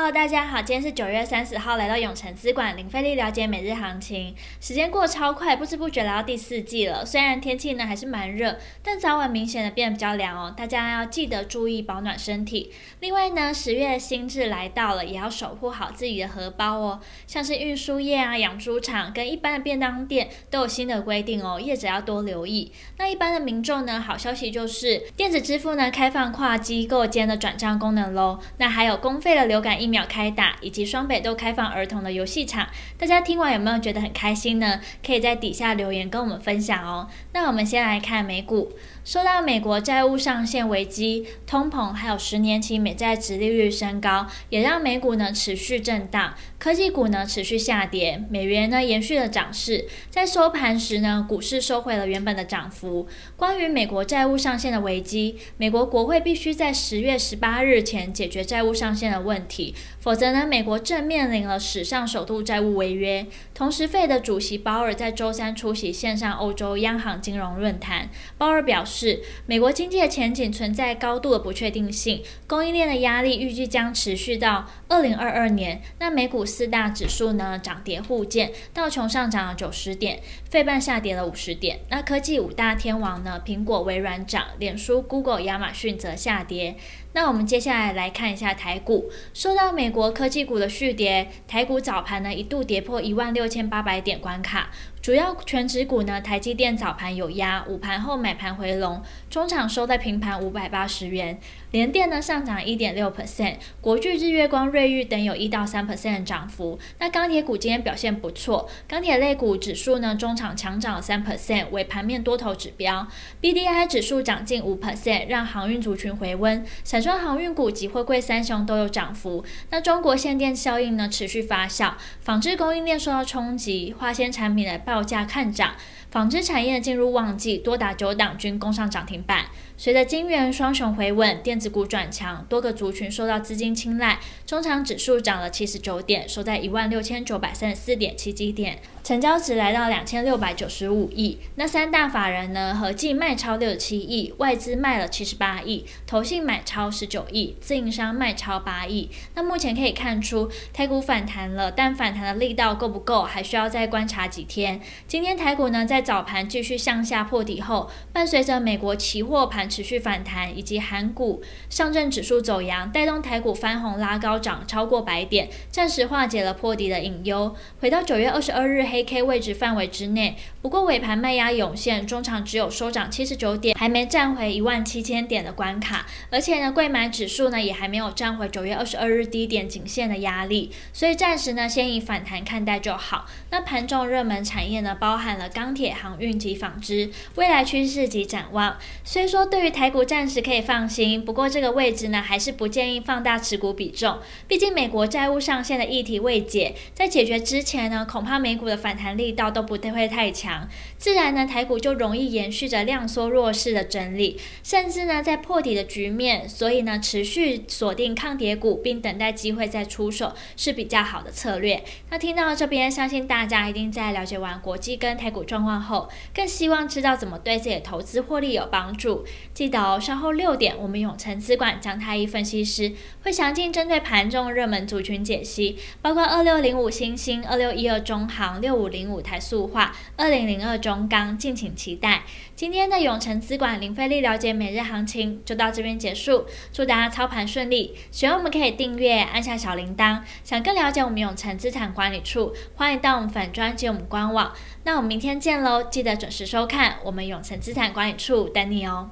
Hello，大家好，今天是九月三十号，来到永城资管零费力了解每日行情。时间过超快，不知不觉来到第四季了。虽然天气呢还是蛮热，但早晚明显的变得比较凉哦。大家要记得注意保暖身体。另外呢，十月新制来到了，也要守护好自己的荷包哦。像是运输业啊、养猪场跟一般的便当店都有新的规定哦，业者要多留意。那一般的民众呢，好消息就是电子支付呢开放跨机构间的转账功能喽。那还有公费的流感疫苗开打，以及双北都开放儿童的游戏场，大家听完有没有觉得很开心呢？可以在底下留言跟我们分享哦。那我们先来看美股，受到美国债务上限危机、通膨，还有十年期美债殖利率升高，也让美股呢持续震荡，科技股呢持续下跌，美元呢延续了涨势，在收盘时呢，股市收回了原本的涨幅。关于美国债务上限的危机，美国国会必须在十月十八日前解决债务上限的问题。否则呢，美国正面临了史上首度债务违约。同时费的主席鲍尔在周三出席线上欧洲央行金融论坛。鲍尔表示，美国经济的前景存在高度的不确定性，供应链的压力预计将持续到二零二二年。那美股四大指数呢，涨跌互见，道琼上涨了九十点，费半下跌了五十点。那科技五大天王呢，苹果、微软涨，脸书、Google、亚马逊则下跌。那我们接下来来看一下台股，受到美国科技股的续跌，台股早盘呢一度跌破一万六千八百点关卡。主要全值股呢，台积电早盘有压，午盘后买盘回笼，中场收在平盘五百八十元。联电呢上涨一点六 percent，国巨、日月光、瑞昱等有一到三 percent 的涨幅。那钢铁股今天表现不错，钢铁类股指数呢中场强涨三 percent，为盘面多头指标。BDI 指数涨近五 percent，让航运族群回温，散装航运股及货柜三雄都有涨幅。那中国限电效应呢持续发酵，纺织供应链受到冲击，化纤产品的报报价看涨，纺织产业进入旺季，多达九档均攻上涨停板。随着金元双雄回稳，电子股转强，多个族群受到资金青睐，中场指数涨了七十九点，收在一万六千九百三十四点七几点。成交值来到两千六百九十五亿，那三大法人呢合计卖超六十七亿，外资卖了七十八亿，投信买超十九亿，自营商卖超八亿。那目前可以看出台股反弹了，但反弹的力道够不够，还需要再观察几天。今天台股呢在早盘继续向下破底后，伴随着美国期货盘持续反弹，以及韩股上证指数走阳，带动台股翻红拉高涨超过百点，暂时化解了破底的隐忧。回到九月二十二日黑。K 位置范围之内，不过尾盘卖压涌现，中场只有收涨七十九点，还没站回一万七千点的关卡，而且呢，柜买指数呢也还没有站回九月二十二日低点颈线的压力，所以暂时呢先以反弹看待就好。那盘中热门产业呢包含了钢铁、航运及纺织，未来趋势及展望，虽说对于台股暂时可以放心，不过这个位置呢还是不建议放大持股比重，毕竟美国债务上限的议题未解，在解决之前呢，恐怕美股的反弹力道都不会太强，自然呢台股就容易延续着量缩弱势的整理，甚至呢在破底的局面，所以呢持续锁定抗跌股，并等待机会再出手是比较好的策略。那听到这边，相信大家一定在了解完国际跟台股状况后，更希望知道怎么对自己的投资获利有帮助。记得哦，稍后六点，我们永成资管姜太一分析师会详尽针对盘中热门族群解析，包括二六零五星星、二六一二中行、六五零五台塑化、二零零二中钢，敬请期待。今天的永诚资管零费力了解每日行情就到这边结束，祝大家操盘顺利。喜欢我们可以订阅，按下小铃铛。想更了解我们永诚资产管理处，欢迎到我们粉专及我们官网。那我们明天见喽，记得准时收看我们永诚资产管理处等你哦。